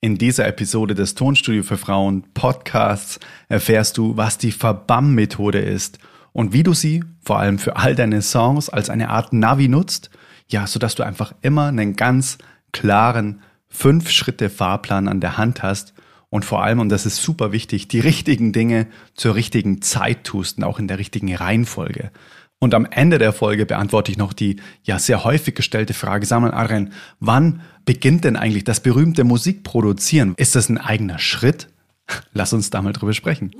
In dieser Episode des Tonstudio für Frauen Podcasts erfährst du, was die Verbam-Methode ist und wie du sie vor allem für all deine Songs als eine Art Navi nutzt, ja, sodass du einfach immer einen ganz klaren fünf Schritte Fahrplan an der Hand hast und vor allem, und das ist super wichtig, die richtigen Dinge zur richtigen Zeit tust und auch in der richtigen Reihenfolge. Und am Ende der Folge beantworte ich noch die ja sehr häufig gestellte Frage, Samuel Arren, wann beginnt denn eigentlich das berühmte Musikproduzieren? Ist das ein eigener Schritt? Lass uns da mal drüber sprechen.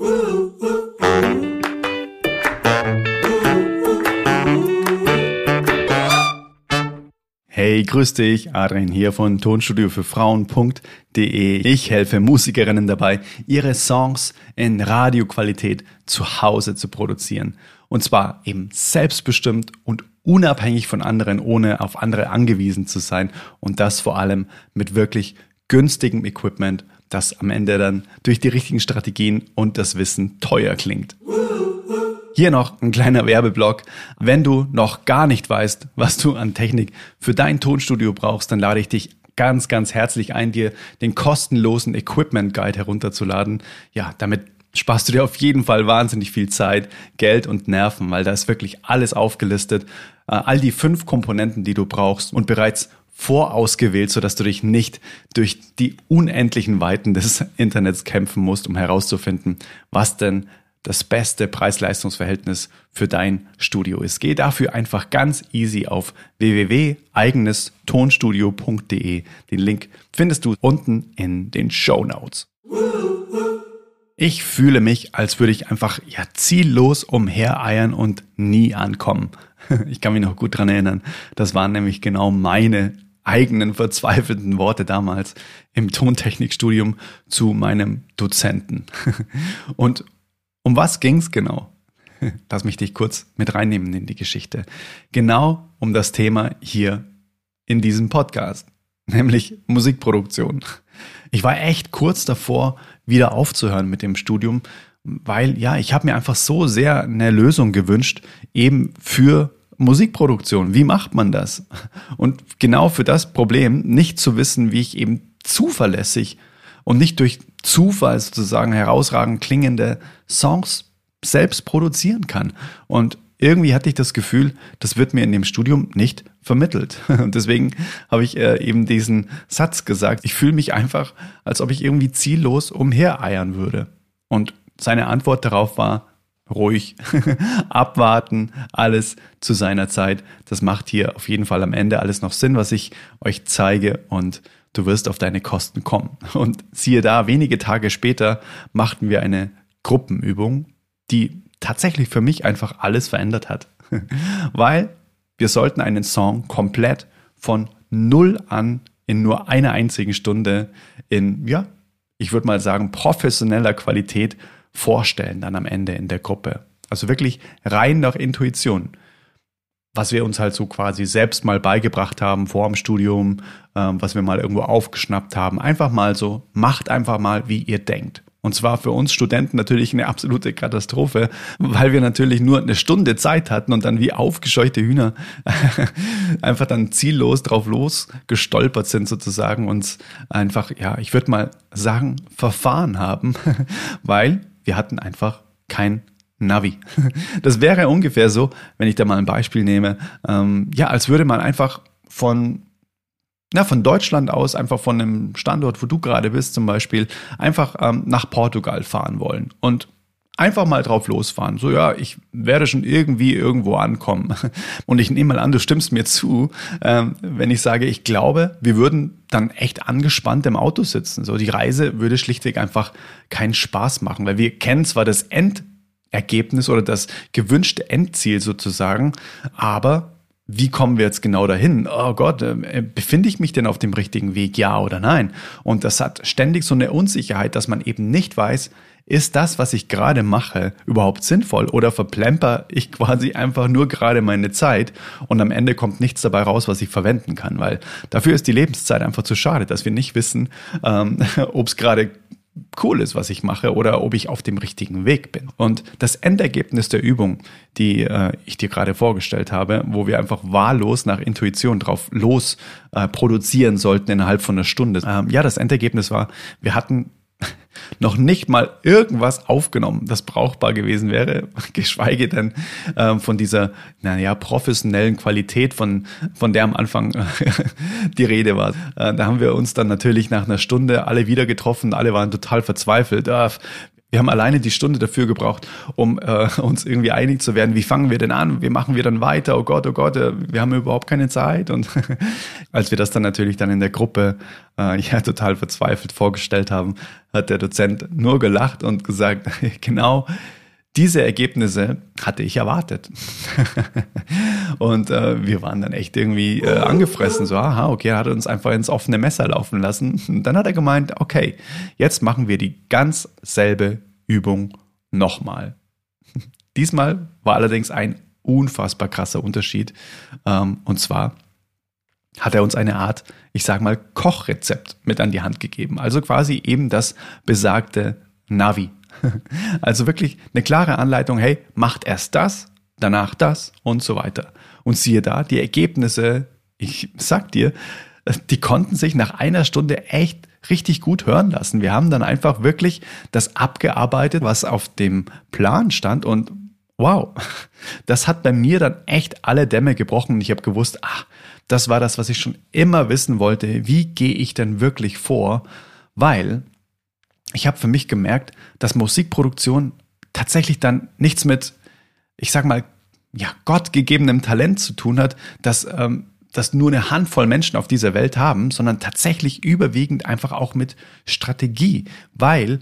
Hey, grüß dich, Adrian hier von Tonstudio für Frauen.de. Ich helfe Musikerinnen dabei, ihre Songs in Radioqualität zu Hause zu produzieren. Und zwar eben selbstbestimmt und unabhängig von anderen, ohne auf andere angewiesen zu sein. Und das vor allem mit wirklich günstigem Equipment, das am Ende dann durch die richtigen Strategien und das Wissen teuer klingt. Hier noch ein kleiner Werbeblock. Wenn du noch gar nicht weißt, was du an Technik für dein Tonstudio brauchst, dann lade ich dich ganz, ganz herzlich ein, dir den kostenlosen Equipment Guide herunterzuladen. Ja, damit sparst du dir auf jeden Fall wahnsinnig viel Zeit, Geld und Nerven, weil da ist wirklich alles aufgelistet. Äh, all die fünf Komponenten, die du brauchst und bereits vorausgewählt, sodass du dich nicht durch die unendlichen Weiten des Internets kämpfen musst, um herauszufinden, was denn das beste Preis-Leistungs-Verhältnis für dein Studio ist. Geh dafür einfach ganz easy auf www.eigenestonstudio.de. Den Link findest du unten in den Show Notes. Ich fühle mich, als würde ich einfach ja ziellos umhereiern und nie ankommen. Ich kann mich noch gut dran erinnern. Das waren nämlich genau meine eigenen verzweifelten Worte damals im Tontechnikstudium zu meinem Dozenten. Und um was ging's genau? Lass mich dich kurz mit reinnehmen in die Geschichte. Genau um das Thema hier in diesem Podcast, nämlich Musikproduktion. Ich war echt kurz davor, wieder aufzuhören mit dem Studium, weil ja, ich habe mir einfach so sehr eine Lösung gewünscht, eben für Musikproduktion. Wie macht man das? Und genau für das Problem, nicht zu wissen, wie ich eben zuverlässig und nicht durch Zufall sozusagen herausragend klingende Songs selbst produzieren kann. Und irgendwie hatte ich das Gefühl, das wird mir in dem Studium nicht vermittelt. Und deswegen habe ich äh, eben diesen Satz gesagt. Ich fühle mich einfach, als ob ich irgendwie ziellos umhereiern würde. Und seine Antwort darauf war, ruhig, abwarten, alles zu seiner Zeit. Das macht hier auf jeden Fall am Ende alles noch Sinn, was ich euch zeige und du wirst auf deine Kosten kommen. Und siehe da, wenige Tage später machten wir eine Gruppenübung, die tatsächlich für mich einfach alles verändert hat. Weil wir sollten einen Song komplett von null an in nur einer einzigen Stunde in, ja, ich würde mal sagen, professioneller Qualität vorstellen dann am Ende in der Gruppe. Also wirklich rein nach Intuition. Was wir uns halt so quasi selbst mal beigebracht haben vor dem Studium, ähm, was wir mal irgendwo aufgeschnappt haben. Einfach mal so, macht einfach mal, wie ihr denkt. Und zwar für uns Studenten natürlich eine absolute Katastrophe, weil wir natürlich nur eine Stunde Zeit hatten und dann wie aufgescheuchte Hühner einfach dann ziellos drauf los gestolpert sind sozusagen und einfach, ja, ich würde mal sagen, verfahren haben, weil wir hatten einfach kein Navi. Das wäre ungefähr so, wenn ich da mal ein Beispiel nehme, ähm, ja, als würde man einfach von ja, von Deutschland aus, einfach von einem Standort, wo du gerade bist zum Beispiel, einfach ähm, nach Portugal fahren wollen und einfach mal drauf losfahren. So, ja, ich werde schon irgendwie irgendwo ankommen. Und ich nehme mal an, du stimmst mir zu, ähm, wenn ich sage, ich glaube, wir würden dann echt angespannt im Auto sitzen. So, die Reise würde schlichtweg einfach keinen Spaß machen, weil wir kennen zwar das Endergebnis oder das gewünschte Endziel sozusagen, aber wie kommen wir jetzt genau dahin? Oh Gott, äh, befinde ich mich denn auf dem richtigen Weg, ja oder nein? Und das hat ständig so eine Unsicherheit, dass man eben nicht weiß, ist das, was ich gerade mache, überhaupt sinnvoll oder verplemper ich quasi einfach nur gerade meine Zeit und am Ende kommt nichts dabei raus, was ich verwenden kann, weil dafür ist die Lebenszeit einfach zu schade, dass wir nicht wissen, ähm, ob es gerade cool ist, was ich mache oder ob ich auf dem richtigen Weg bin. Und das Endergebnis der Übung, die äh, ich dir gerade vorgestellt habe, wo wir einfach wahllos nach Intuition drauf los äh, produzieren sollten innerhalb von einer Stunde. Ähm, ja, das Endergebnis war, wir hatten noch nicht mal irgendwas aufgenommen, das brauchbar gewesen wäre, geschweige denn äh, von dieser, naja, professionellen Qualität, von, von der am Anfang die Rede war. Äh, da haben wir uns dann natürlich nach einer Stunde alle wieder getroffen, alle waren total verzweifelt. Äh, wir haben alleine die Stunde dafür gebraucht, um äh, uns irgendwie einig zu werden. Wie fangen wir denn an? Wie machen wir dann weiter? Oh Gott, oh Gott, äh, wir haben überhaupt keine Zeit. Und als wir das dann natürlich dann in der Gruppe äh, ja total verzweifelt vorgestellt haben, hat der Dozent nur gelacht und gesagt, genau diese Ergebnisse hatte ich erwartet. und äh, wir waren dann echt irgendwie äh, angefressen. So, aha, okay, er hat uns einfach ins offene Messer laufen lassen. Und dann hat er gemeint, okay, jetzt machen wir die ganz selbe Übung nochmal. Diesmal war allerdings ein unfassbar krasser Unterschied. Ähm, und zwar hat er uns eine Art, ich sag mal, Kochrezept mit an die Hand gegeben. Also quasi eben das besagte Navi. Also wirklich eine klare Anleitung, hey, macht erst das, danach das und so weiter. Und siehe da, die Ergebnisse, ich sag dir, die konnten sich nach einer Stunde echt richtig gut hören lassen. Wir haben dann einfach wirklich das abgearbeitet, was auf dem Plan stand und wow, das hat bei mir dann echt alle Dämme gebrochen und ich habe gewusst, ach, das war das, was ich schon immer wissen wollte. Wie gehe ich denn wirklich vor? Weil ich habe für mich gemerkt, dass Musikproduktion tatsächlich dann nichts mit, ich sag mal, ja, gottgegebenem Talent zu tun hat, dass ähm, das nur eine Handvoll Menschen auf dieser Welt haben, sondern tatsächlich überwiegend einfach auch mit Strategie. Weil,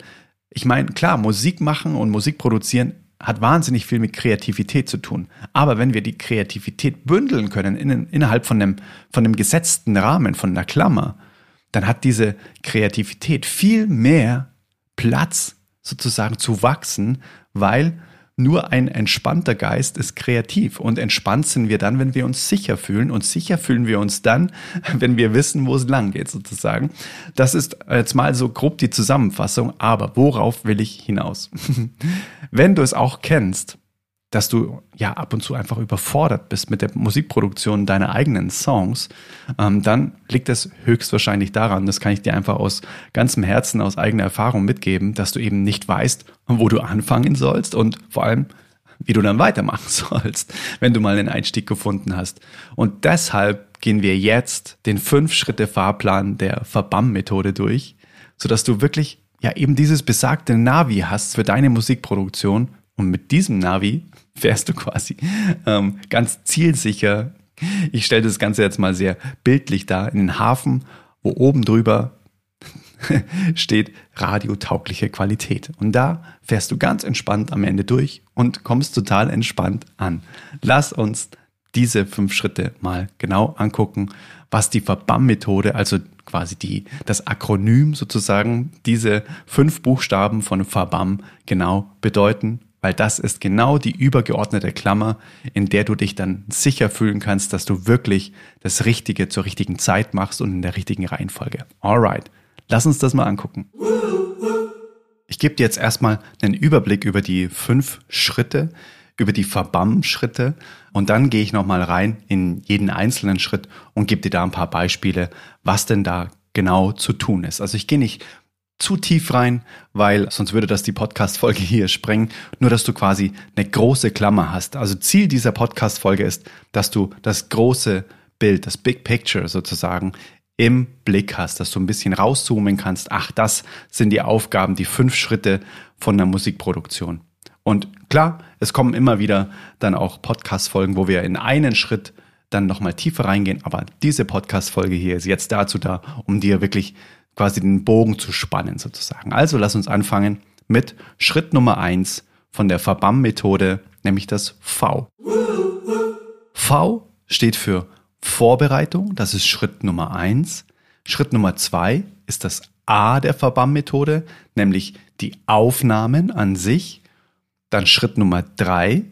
ich meine, klar, Musik machen und Musik produzieren hat wahnsinnig viel mit Kreativität zu tun. Aber wenn wir die Kreativität bündeln können in, innerhalb von einem, von einem gesetzten Rahmen, von einer Klammer, dann hat diese Kreativität viel mehr Platz sozusagen zu wachsen, weil nur ein entspannter Geist ist kreativ und entspannt sind wir dann, wenn wir uns sicher fühlen und sicher fühlen wir uns dann, wenn wir wissen, wo es lang geht sozusagen. Das ist jetzt mal so grob die Zusammenfassung, aber worauf will ich hinaus? wenn du es auch kennst, dass du ja ab und zu einfach überfordert bist mit der Musikproduktion deiner eigenen Songs, ähm, dann liegt es höchstwahrscheinlich daran, das kann ich dir einfach aus ganzem Herzen, aus eigener Erfahrung mitgeben, dass du eben nicht weißt, wo du anfangen sollst und vor allem, wie du dann weitermachen sollst, wenn du mal einen Einstieg gefunden hast. Und deshalb gehen wir jetzt den Fünf-Schritte-Fahrplan der Verbam-Methode durch, sodass du wirklich ja eben dieses besagte Navi hast für deine Musikproduktion und mit diesem Navi fährst du quasi ähm, ganz zielsicher, ich stelle das Ganze jetzt mal sehr bildlich dar, in den Hafen, wo oben drüber steht radiotaugliche Qualität. Und da fährst du ganz entspannt am Ende durch und kommst total entspannt an. Lass uns diese fünf Schritte mal genau angucken, was die Verbam-Methode, also quasi die, das Akronym sozusagen, diese fünf Buchstaben von Verbam genau bedeuten weil das ist genau die übergeordnete Klammer, in der du dich dann sicher fühlen kannst, dass du wirklich das Richtige zur richtigen Zeit machst und in der richtigen Reihenfolge. Alright, lass uns das mal angucken. Ich gebe dir jetzt erstmal einen Überblick über die fünf Schritte, über die Verbam-Schritte und dann gehe ich nochmal rein in jeden einzelnen Schritt und gebe dir da ein paar Beispiele, was denn da genau zu tun ist. Also ich gehe nicht zu tief rein, weil sonst würde das die Podcast-Folge hier sprengen. Nur, dass du quasi eine große Klammer hast. Also Ziel dieser Podcast-Folge ist, dass du das große Bild, das Big Picture sozusagen im Blick hast, dass du ein bisschen rauszoomen kannst. Ach, das sind die Aufgaben, die fünf Schritte von der Musikproduktion. Und klar, es kommen immer wieder dann auch Podcast-Folgen, wo wir in einen Schritt dann nochmal tiefer reingehen. Aber diese Podcast-Folge hier ist jetzt dazu da, um dir wirklich quasi den Bogen zu spannen sozusagen. Also lass uns anfangen mit Schritt Nummer eins von der Verbam-Methode, nämlich das V. V steht für Vorbereitung, das ist Schritt Nummer eins. Schritt Nummer zwei ist das A der Verbam-Methode, nämlich die Aufnahmen an sich. Dann Schritt Nummer drei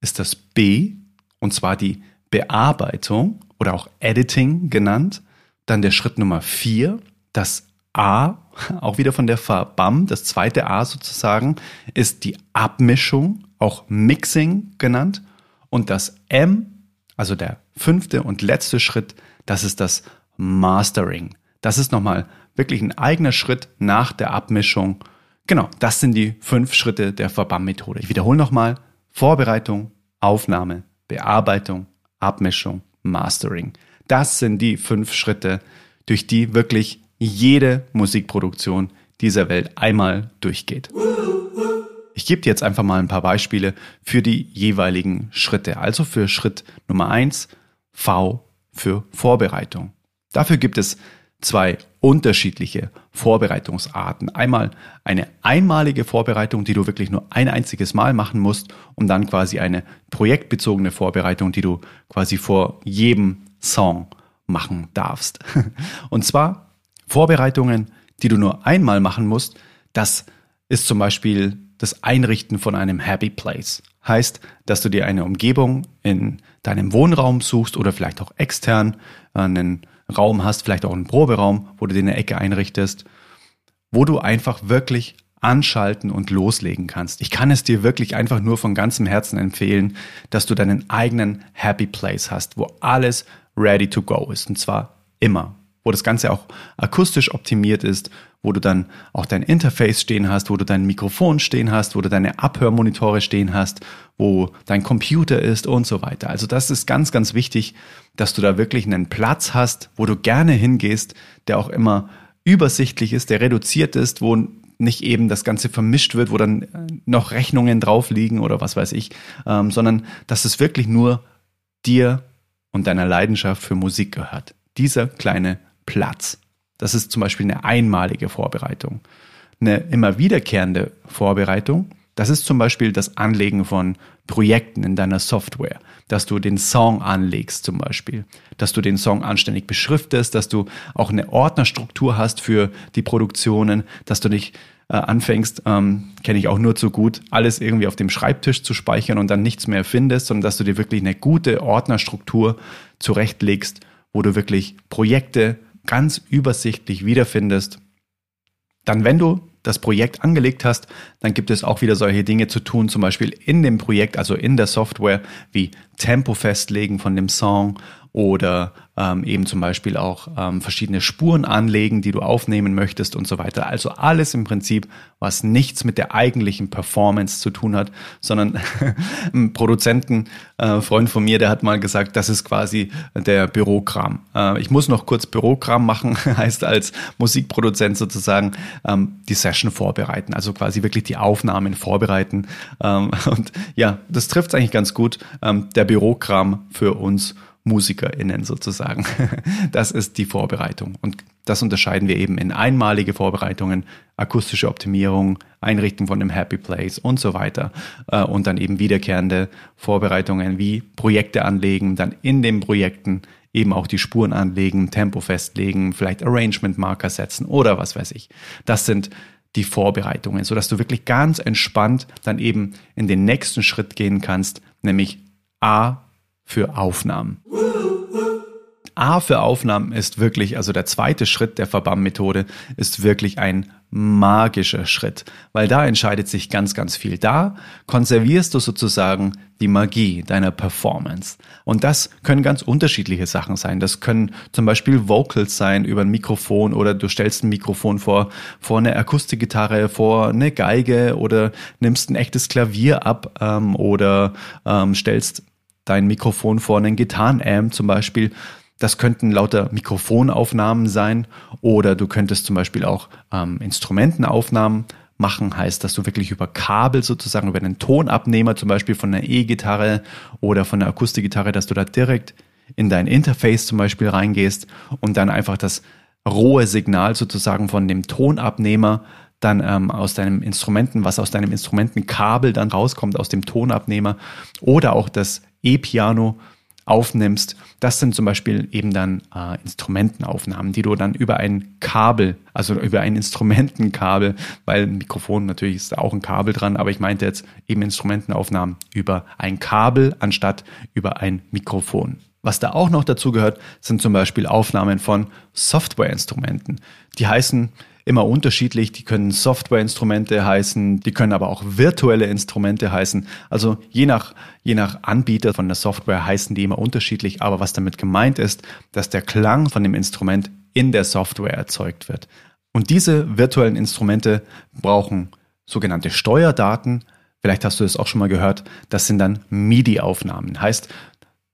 ist das B, und zwar die Bearbeitung oder auch Editing genannt. Dann der Schritt Nummer vier das A, auch wieder von der Verbam, das zweite A sozusagen, ist die Abmischung, auch Mixing genannt. Und das M, also der fünfte und letzte Schritt, das ist das Mastering. Das ist nochmal wirklich ein eigener Schritt nach der Abmischung. Genau, das sind die fünf Schritte der Verbam-Methode. Ich wiederhole nochmal. Vorbereitung, Aufnahme, Bearbeitung, Abmischung, Mastering. Das sind die fünf Schritte, durch die wirklich jede Musikproduktion dieser Welt einmal durchgeht. Ich gebe dir jetzt einfach mal ein paar Beispiele für die jeweiligen Schritte. Also für Schritt Nummer eins V für Vorbereitung. Dafür gibt es zwei unterschiedliche Vorbereitungsarten. Einmal eine einmalige Vorbereitung, die du wirklich nur ein einziges Mal machen musst, und dann quasi eine projektbezogene Vorbereitung, die du quasi vor jedem Song machen darfst. Und zwar Vorbereitungen, die du nur einmal machen musst. Das ist zum Beispiel das Einrichten von einem Happy Place. Heißt, dass du dir eine Umgebung in deinem Wohnraum suchst oder vielleicht auch extern einen Raum hast, vielleicht auch einen Proberaum, wo du dir eine Ecke einrichtest, wo du einfach wirklich anschalten und loslegen kannst. Ich kann es dir wirklich einfach nur von ganzem Herzen empfehlen, dass du deinen eigenen Happy Place hast, wo alles ready to go ist. Und zwar immer. Wo das Ganze auch akustisch optimiert ist, wo du dann auch dein Interface stehen hast, wo du dein Mikrofon stehen hast, wo du deine Abhörmonitore stehen hast, wo dein Computer ist und so weiter. Also das ist ganz, ganz wichtig, dass du da wirklich einen Platz hast, wo du gerne hingehst, der auch immer übersichtlich ist, der reduziert ist, wo nicht eben das Ganze vermischt wird, wo dann noch Rechnungen drauf liegen oder was weiß ich, ähm, sondern dass es wirklich nur dir und deiner Leidenschaft für Musik gehört. Dieser kleine Platz. Das ist zum Beispiel eine einmalige Vorbereitung. Eine immer wiederkehrende Vorbereitung, das ist zum Beispiel das Anlegen von Projekten in deiner Software, dass du den Song anlegst zum Beispiel, dass du den Song anständig beschriftest, dass du auch eine Ordnerstruktur hast für die Produktionen, dass du nicht äh, anfängst, ähm, kenne ich auch nur zu gut, alles irgendwie auf dem Schreibtisch zu speichern und dann nichts mehr findest, sondern dass du dir wirklich eine gute Ordnerstruktur zurechtlegst, wo du wirklich Projekte ganz übersichtlich wiederfindest. Dann, wenn du das Projekt angelegt hast, dann gibt es auch wieder solche Dinge zu tun, zum Beispiel in dem Projekt, also in der Software, wie Tempo festlegen von dem Song oder ähm, eben zum Beispiel auch ähm, verschiedene Spuren anlegen, die du aufnehmen möchtest und so weiter. Also alles im Prinzip, was nichts mit der eigentlichen Performance zu tun hat, sondern ein Produzenten, äh, Freund von mir, der hat mal gesagt, das ist quasi der Bürokram. Äh, ich muss noch kurz Bürokram machen, heißt als Musikproduzent sozusagen ähm, die Session vorbereiten, also quasi wirklich die Aufnahmen vorbereiten. Ähm, und ja, das trifft eigentlich ganz gut. Ähm, der Bürokram für uns MusikerInnen sozusagen. Das ist die Vorbereitung. Und das unterscheiden wir eben in einmalige Vorbereitungen, akustische Optimierung, Einrichten von einem Happy Place und so weiter. Äh, und dann eben wiederkehrende Vorbereitungen wie Projekte anlegen, dann in den Projekten eben auch die Spuren anlegen, Tempo festlegen, vielleicht Arrangement-Marker setzen oder was weiß ich. Das sind die Vorbereitungen, sodass du wirklich ganz entspannt dann eben in den nächsten Schritt gehen kannst, nämlich A, für Aufnahmen. A für Aufnahmen ist wirklich, also der zweite Schritt der Verbamm-Methode ist wirklich ein magischer Schritt, weil da entscheidet sich ganz, ganz viel. Da konservierst du sozusagen die Magie deiner Performance. Und das können ganz unterschiedliche Sachen sein. Das können zum Beispiel Vocals sein über ein Mikrofon oder du stellst ein Mikrofon vor, vor eine Akustikgitarre, vor eine Geige oder nimmst ein echtes Klavier ab ähm, oder ähm, stellst dein Mikrofon vor einen Gitarrenamp zum Beispiel. Das könnten lauter Mikrofonaufnahmen sein oder du könntest zum Beispiel auch ähm, Instrumentenaufnahmen machen, heißt, dass du wirklich über Kabel sozusagen, über einen Tonabnehmer zum Beispiel von einer E-Gitarre oder von einer Akustikgitarre, dass du da direkt in dein Interface zum Beispiel reingehst und dann einfach das rohe Signal sozusagen von dem Tonabnehmer dann ähm, aus deinem Instrumenten, was aus deinem Instrumentenkabel dann rauskommt, aus dem Tonabnehmer oder auch das E-Piano aufnimmst. Das sind zum Beispiel eben dann äh, Instrumentenaufnahmen, die du dann über ein Kabel, also über ein Instrumentenkabel, weil ein Mikrofon natürlich ist auch ein Kabel dran, aber ich meinte jetzt eben Instrumentenaufnahmen über ein Kabel anstatt über ein Mikrofon. Was da auch noch dazu gehört, sind zum Beispiel Aufnahmen von Softwareinstrumenten. Die heißen immer unterschiedlich. Die können Softwareinstrumente heißen, die können aber auch virtuelle Instrumente heißen. Also je nach, je nach Anbieter von der Software heißen die immer unterschiedlich. Aber was damit gemeint ist, dass der Klang von dem Instrument in der Software erzeugt wird. Und diese virtuellen Instrumente brauchen sogenannte Steuerdaten. Vielleicht hast du es auch schon mal gehört. Das sind dann MIDI-Aufnahmen. Heißt,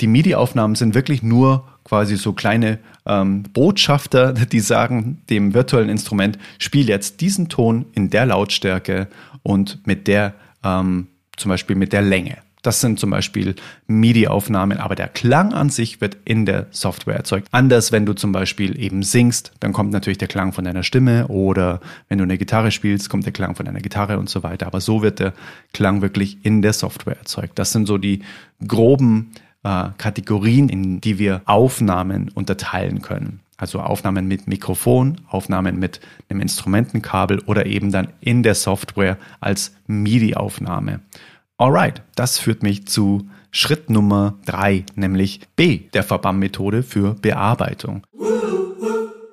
die MIDI-Aufnahmen sind wirklich nur quasi so kleine ähm, Botschafter, die sagen dem virtuellen Instrument, spiel jetzt diesen Ton in der Lautstärke und mit der, ähm, zum Beispiel mit der Länge. Das sind zum Beispiel MIDI-Aufnahmen, aber der Klang an sich wird in der Software erzeugt. Anders, wenn du zum Beispiel eben singst, dann kommt natürlich der Klang von deiner Stimme oder wenn du eine Gitarre spielst, kommt der Klang von deiner Gitarre und so weiter. Aber so wird der Klang wirklich in der Software erzeugt. Das sind so die groben äh, Kategorien, in die wir Aufnahmen unterteilen können. Also Aufnahmen mit Mikrofon, Aufnahmen mit einem Instrumentenkabel oder eben dann in der Software als MIDI-Aufnahme. Alright, das führt mich zu Schritt Nummer drei, nämlich B der Verbam-Methode für Bearbeitung.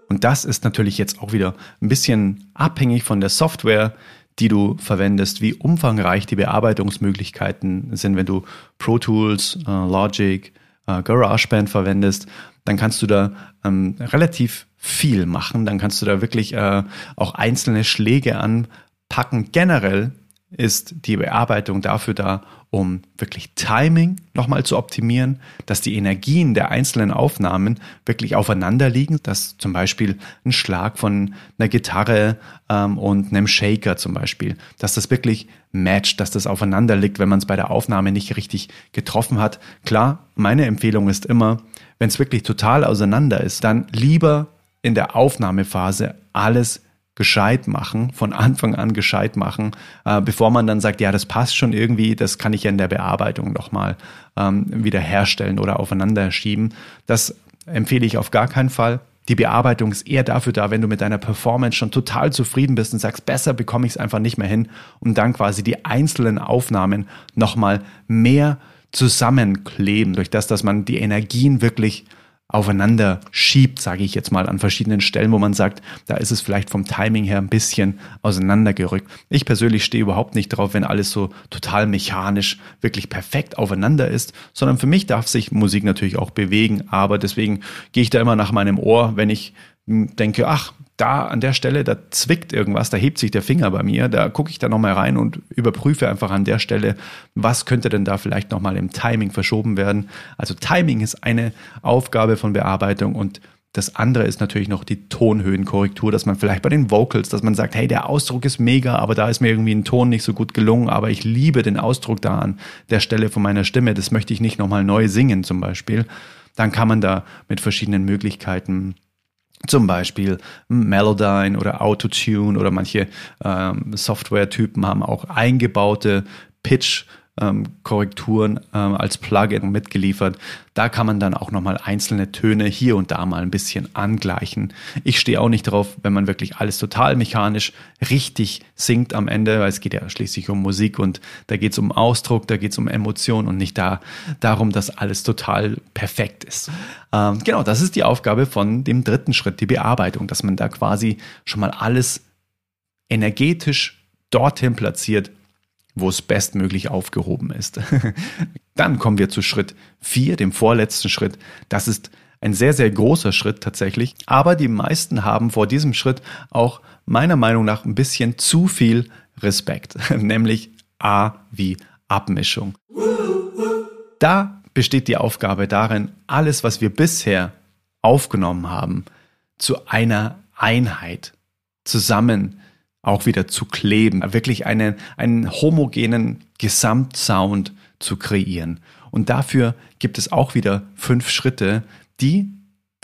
Und das ist natürlich jetzt auch wieder ein bisschen abhängig von der Software, die du verwendest, wie umfangreich die Bearbeitungsmöglichkeiten sind, wenn du Pro Tools, äh, Logic, äh, GarageBand verwendest, dann kannst du da ähm, relativ viel machen. Dann kannst du da wirklich äh, auch einzelne Schläge anpacken. Generell ist die Bearbeitung dafür da, um wirklich Timing nochmal zu optimieren, dass die Energien der einzelnen Aufnahmen wirklich aufeinander liegen, dass zum Beispiel ein Schlag von einer Gitarre ähm, und einem Shaker zum Beispiel, dass das wirklich matcht, dass das aufeinander liegt, wenn man es bei der Aufnahme nicht richtig getroffen hat. Klar, meine Empfehlung ist immer, wenn es wirklich total auseinander ist, dann lieber in der Aufnahmephase alles gescheit machen, von Anfang an gescheit machen, äh, bevor man dann sagt, ja, das passt schon irgendwie, das kann ich ja in der Bearbeitung nochmal ähm, wieder herstellen oder aufeinander schieben. Das empfehle ich auf gar keinen Fall. Die Bearbeitung ist eher dafür da, wenn du mit deiner Performance schon total zufrieden bist und sagst, besser bekomme ich es einfach nicht mehr hin, um dann quasi die einzelnen Aufnahmen nochmal mehr zusammenkleben, durch das, dass man die Energien wirklich aufeinander schiebt, sage ich jetzt mal, an verschiedenen Stellen, wo man sagt, da ist es vielleicht vom Timing her ein bisschen auseinandergerückt. Ich persönlich stehe überhaupt nicht drauf, wenn alles so total mechanisch wirklich perfekt aufeinander ist, sondern für mich darf sich Musik natürlich auch bewegen, aber deswegen gehe ich da immer nach meinem Ohr, wenn ich denke, ach, da an der Stelle, da zwickt irgendwas, da hebt sich der Finger bei mir, da gucke ich da nochmal rein und überprüfe einfach an der Stelle, was könnte denn da vielleicht nochmal im Timing verschoben werden. Also Timing ist eine Aufgabe von Bearbeitung und das andere ist natürlich noch die Tonhöhenkorrektur, dass man vielleicht bei den Vocals, dass man sagt, hey, der Ausdruck ist mega, aber da ist mir irgendwie ein Ton nicht so gut gelungen, aber ich liebe den Ausdruck da an der Stelle von meiner Stimme, das möchte ich nicht nochmal neu singen zum Beispiel. Dann kann man da mit verschiedenen Möglichkeiten zum Beispiel Melodyne oder Autotune oder manche ähm, Software-Typen haben auch eingebaute Pitch- ähm, Korrekturen ähm, als Plugin mitgeliefert. Da kann man dann auch nochmal einzelne Töne hier und da mal ein bisschen angleichen. Ich stehe auch nicht drauf, wenn man wirklich alles total mechanisch richtig singt am Ende, weil es geht ja schließlich um Musik und da geht es um Ausdruck, da geht es um Emotion und nicht da darum, dass alles total perfekt ist. Ähm, genau, das ist die Aufgabe von dem dritten Schritt, die Bearbeitung, dass man da quasi schon mal alles energetisch dorthin platziert, wo es bestmöglich aufgehoben ist. Dann kommen wir zu Schritt 4, dem vorletzten Schritt. Das ist ein sehr, sehr großer Schritt tatsächlich. Aber die meisten haben vor diesem Schritt auch meiner Meinung nach ein bisschen zu viel Respekt, nämlich A wie Abmischung. Da besteht die Aufgabe darin, alles, was wir bisher aufgenommen haben, zu einer Einheit zusammen auch wieder zu kleben, wirklich einen, einen homogenen Gesamtsound zu kreieren. Und dafür gibt es auch wieder fünf Schritte, die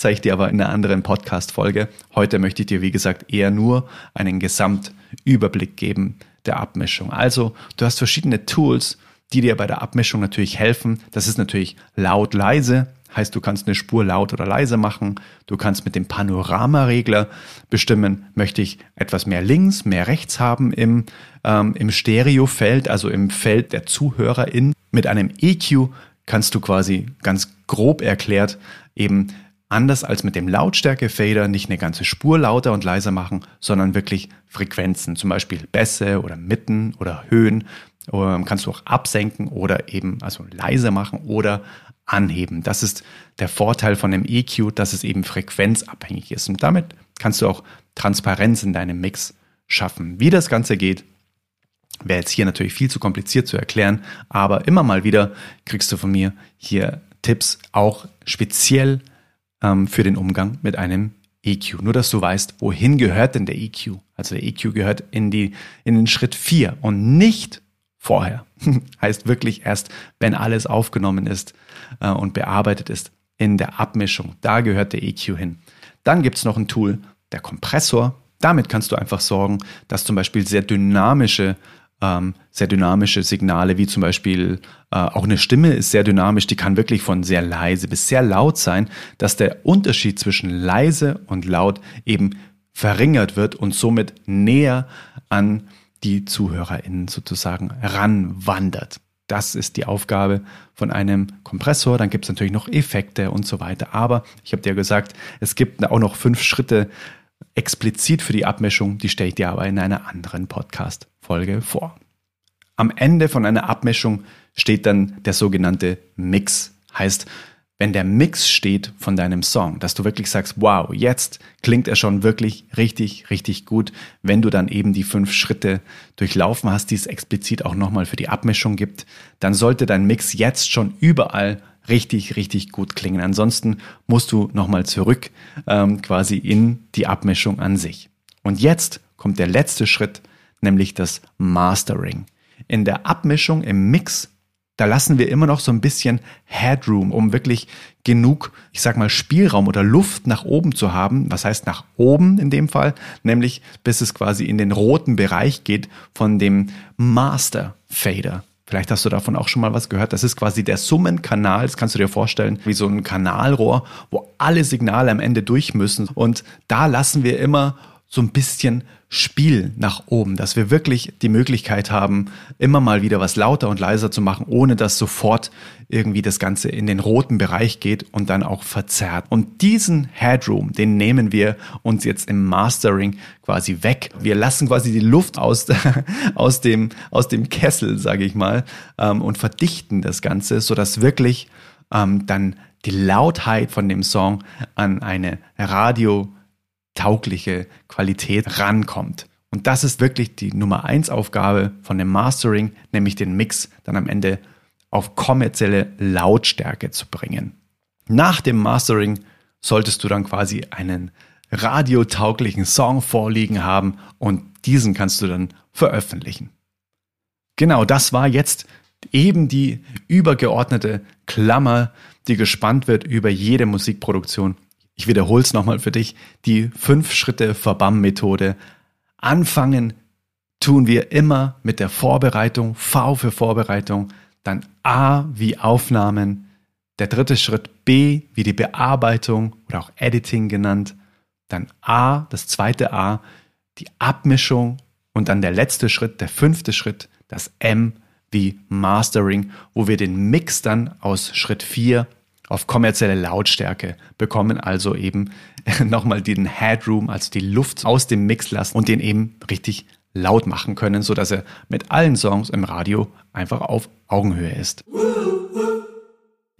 zeige ich dir aber in einer anderen Podcast-Folge. Heute möchte ich dir, wie gesagt, eher nur einen Gesamtüberblick geben der Abmischung. Also, du hast verschiedene Tools, die dir bei der Abmischung natürlich helfen. Das ist natürlich laut, leise. Heißt, du kannst eine Spur laut oder leise machen. Du kannst mit dem Panoramaregler bestimmen, möchte ich etwas mehr links, mehr rechts haben im, ähm, im Stereofeld, also im Feld der ZuhörerInnen. Mit einem EQ kannst du quasi ganz grob erklärt eben anders als mit dem Lautstärke-Fader nicht eine ganze Spur lauter und leiser machen, sondern wirklich Frequenzen, zum Beispiel Bässe oder Mitten oder Höhen. Ähm, kannst du auch absenken oder eben also leise machen oder anheben. Das ist der Vorteil von dem EQ, dass es eben frequenzabhängig ist. Und damit kannst du auch Transparenz in deinem Mix schaffen. Wie das Ganze geht, wäre jetzt hier natürlich viel zu kompliziert zu erklären, aber immer mal wieder kriegst du von mir hier Tipps, auch speziell ähm, für den Umgang mit einem EQ. Nur, dass du weißt, wohin gehört denn der EQ? Also der EQ gehört in, die, in den Schritt 4 und nicht vorher. heißt wirklich erst, wenn alles aufgenommen ist äh, und bearbeitet ist in der Abmischung. Da gehört der EQ hin. Dann gibt es noch ein Tool, der Kompressor. Damit kannst du einfach sorgen, dass zum Beispiel sehr dynamische ähm, sehr dynamische Signale, wie zum Beispiel äh, auch eine Stimme ist sehr dynamisch, die kann wirklich von sehr leise bis sehr laut sein, dass der Unterschied zwischen leise und laut eben verringert wird und somit näher an die ZuhörerInnen sozusagen ranwandert. Das ist die Aufgabe von einem Kompressor. Dann gibt es natürlich noch Effekte und so weiter. Aber ich habe dir gesagt, es gibt auch noch fünf Schritte explizit für die Abmischung. Die stelle ich dir aber in einer anderen Podcast-Folge vor. Am Ende von einer Abmischung steht dann der sogenannte Mix. Heißt, wenn der Mix steht von deinem Song, dass du wirklich sagst, wow, jetzt klingt er schon wirklich richtig, richtig gut, wenn du dann eben die fünf Schritte durchlaufen hast, die es explizit auch nochmal für die Abmischung gibt, dann sollte dein Mix jetzt schon überall richtig, richtig gut klingen. Ansonsten musst du nochmal zurück ähm, quasi in die Abmischung an sich. Und jetzt kommt der letzte Schritt, nämlich das Mastering. In der Abmischung im Mix da lassen wir immer noch so ein bisschen Headroom, um wirklich genug, ich sag mal, Spielraum oder Luft nach oben zu haben. Was heißt nach oben in dem Fall? Nämlich bis es quasi in den roten Bereich geht von dem Master Fader. Vielleicht hast du davon auch schon mal was gehört. Das ist quasi der Summenkanal. Das kannst du dir vorstellen, wie so ein Kanalrohr, wo alle Signale am Ende durch müssen. Und da lassen wir immer so ein bisschen Spiel nach oben, dass wir wirklich die Möglichkeit haben, immer mal wieder was lauter und leiser zu machen, ohne dass sofort irgendwie das Ganze in den roten Bereich geht und dann auch verzerrt. Und diesen Headroom, den nehmen wir uns jetzt im Mastering quasi weg. Wir lassen quasi die Luft aus, aus, dem, aus dem Kessel, sage ich mal, ähm, und verdichten das Ganze, sodass wirklich ähm, dann die Lautheit von dem Song an eine Radio taugliche Qualität rankommt. Und das ist wirklich die Nummer eins Aufgabe von dem Mastering, nämlich den Mix dann am Ende auf kommerzielle Lautstärke zu bringen. Nach dem Mastering solltest du dann quasi einen radiotauglichen Song vorliegen haben und diesen kannst du dann veröffentlichen. Genau, das war jetzt eben die übergeordnete Klammer, die gespannt wird über jede Musikproduktion ich wiederhole es nochmal für dich, die Fünf-Schritte-Verbam-Methode. Anfangen tun wir immer mit der Vorbereitung, V für Vorbereitung, dann A wie Aufnahmen, der dritte Schritt B wie die Bearbeitung oder auch Editing genannt, dann A, das zweite A, die Abmischung und dann der letzte Schritt, der fünfte Schritt, das M wie Mastering, wo wir den Mix dann aus Schritt 4 auf kommerzielle Lautstärke, bekommen also eben nochmal den Headroom, also die Luft aus dem Mix lassen und den eben richtig laut machen können, sodass er mit allen Songs im Radio einfach auf Augenhöhe ist.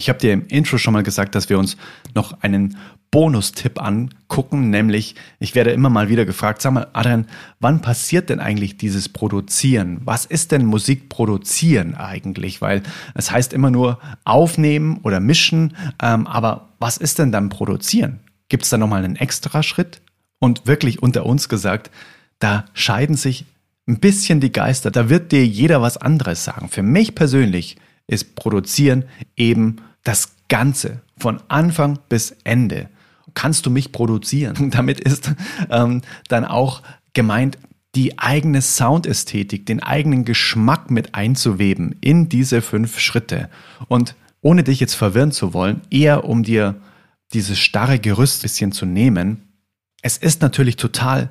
Ich habe dir im Intro schon mal gesagt, dass wir uns noch einen Bonustipp angucken, nämlich ich werde immer mal wieder gefragt, sag mal, Adrian, wann passiert denn eigentlich dieses Produzieren? Was ist denn Musik produzieren eigentlich? Weil es heißt immer nur aufnehmen oder mischen, ähm, aber was ist denn dann produzieren? Gibt es da nochmal einen extra Schritt? Und wirklich unter uns gesagt, da scheiden sich ein bisschen die Geister. Da wird dir jeder was anderes sagen. Für mich persönlich ist Produzieren eben das Ganze von Anfang bis Ende kannst du mich produzieren? Damit ist ähm, dann auch gemeint, die eigene Soundästhetik, den eigenen Geschmack mit einzuweben in diese fünf Schritte. Und ohne dich jetzt verwirren zu wollen, eher um dir dieses starre Gerüst bisschen zu nehmen, es ist natürlich total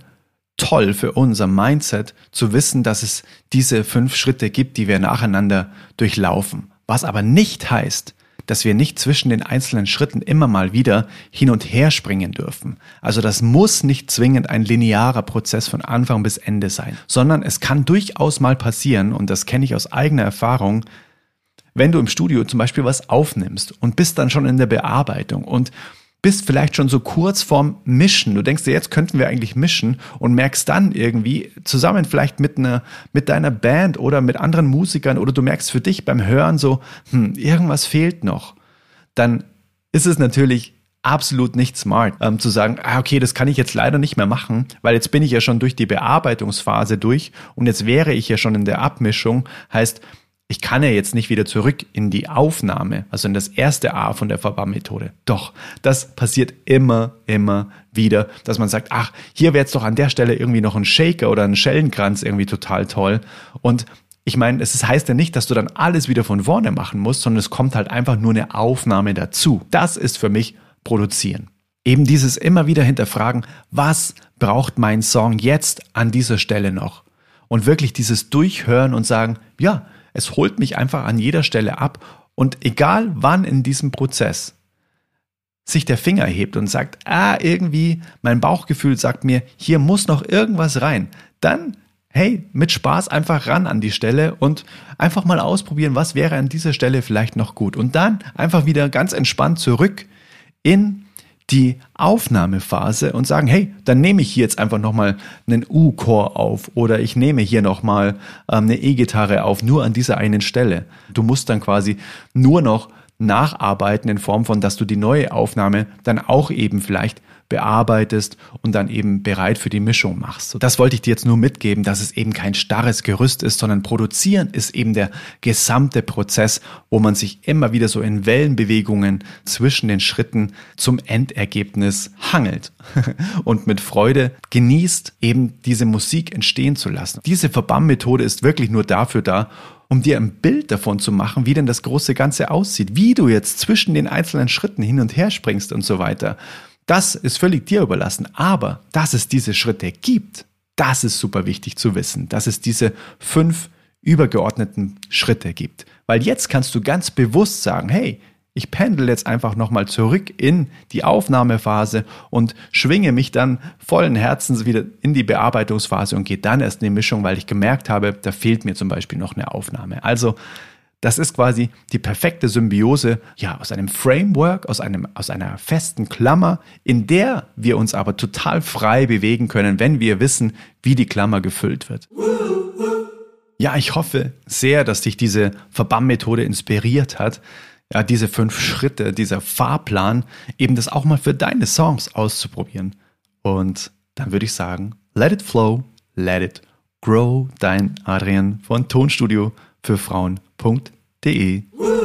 toll für unser Mindset zu wissen, dass es diese fünf Schritte gibt, die wir nacheinander durchlaufen. Was aber nicht heißt, dass wir nicht zwischen den einzelnen Schritten immer mal wieder hin und her springen dürfen. Also das muss nicht zwingend ein linearer Prozess von Anfang bis Ende sein, sondern es kann durchaus mal passieren, und das kenne ich aus eigener Erfahrung, wenn du im Studio zum Beispiel was aufnimmst und bist dann schon in der Bearbeitung und bist vielleicht schon so kurz vorm Mischen. Du denkst dir, jetzt könnten wir eigentlich mischen und merkst dann irgendwie zusammen vielleicht mit einer, mit deiner Band oder mit anderen Musikern oder du merkst für dich beim Hören so, hm, irgendwas fehlt noch. Dann ist es natürlich absolut nicht smart, ähm, zu sagen, ah, okay, das kann ich jetzt leider nicht mehr machen, weil jetzt bin ich ja schon durch die Bearbeitungsphase durch und jetzt wäre ich ja schon in der Abmischung. Heißt, ich kann ja jetzt nicht wieder zurück in die Aufnahme, also in das erste A von der Verbammethode. Doch, das passiert immer, immer wieder, dass man sagt, ach, hier wäre jetzt doch an der Stelle irgendwie noch ein Shaker oder ein Schellenkranz irgendwie total toll. Und ich meine, es heißt ja nicht, dass du dann alles wieder von vorne machen musst, sondern es kommt halt einfach nur eine Aufnahme dazu. Das ist für mich produzieren. Eben dieses immer wieder hinterfragen, was braucht mein Song jetzt an dieser Stelle noch? Und wirklich dieses Durchhören und sagen, ja, es holt mich einfach an jeder Stelle ab und egal wann in diesem Prozess sich der Finger hebt und sagt, ah, irgendwie, mein Bauchgefühl sagt mir, hier muss noch irgendwas rein, dann, hey, mit Spaß einfach ran an die Stelle und einfach mal ausprobieren, was wäre an dieser Stelle vielleicht noch gut. Und dann einfach wieder ganz entspannt zurück in die Aufnahmephase und sagen, hey, dann nehme ich hier jetzt einfach nochmal einen U-Chor auf oder ich nehme hier nochmal ähm, eine E-Gitarre auf, nur an dieser einen Stelle. Du musst dann quasi nur noch nacharbeiten in Form von, dass du die neue Aufnahme dann auch eben vielleicht bearbeitest und dann eben bereit für die Mischung machst. Das wollte ich dir jetzt nur mitgeben, dass es eben kein starres Gerüst ist, sondern produzieren ist eben der gesamte Prozess, wo man sich immer wieder so in Wellenbewegungen zwischen den Schritten zum Endergebnis hangelt und mit Freude genießt, eben diese Musik entstehen zu lassen. Diese Verbammmethode ist wirklich nur dafür da, um dir ein Bild davon zu machen, wie denn das große Ganze aussieht, wie du jetzt zwischen den einzelnen Schritten hin und her springst und so weiter. Das ist völlig dir überlassen. Aber dass es diese Schritte gibt, das ist super wichtig zu wissen, dass es diese fünf übergeordneten Schritte gibt. Weil jetzt kannst du ganz bewusst sagen, hey, ich pendel jetzt einfach nochmal zurück in die Aufnahmephase und schwinge mich dann vollen Herzens wieder in die Bearbeitungsphase und gehe dann erst in die Mischung, weil ich gemerkt habe, da fehlt mir zum Beispiel noch eine Aufnahme. Also das ist quasi die perfekte Symbiose, ja, aus einem Framework, aus einem, aus einer festen Klammer, in der wir uns aber total frei bewegen können, wenn wir wissen, wie die Klammer gefüllt wird. Ja, ich hoffe sehr, dass dich diese Verbammmethode inspiriert hat. Ja, diese fünf Schritte, dieser Fahrplan, eben das auch mal für deine Songs auszuprobieren. Und dann würde ich sagen, let it flow, let it grow, dein Adrian von Tonstudio für Frauen www.ftf.de.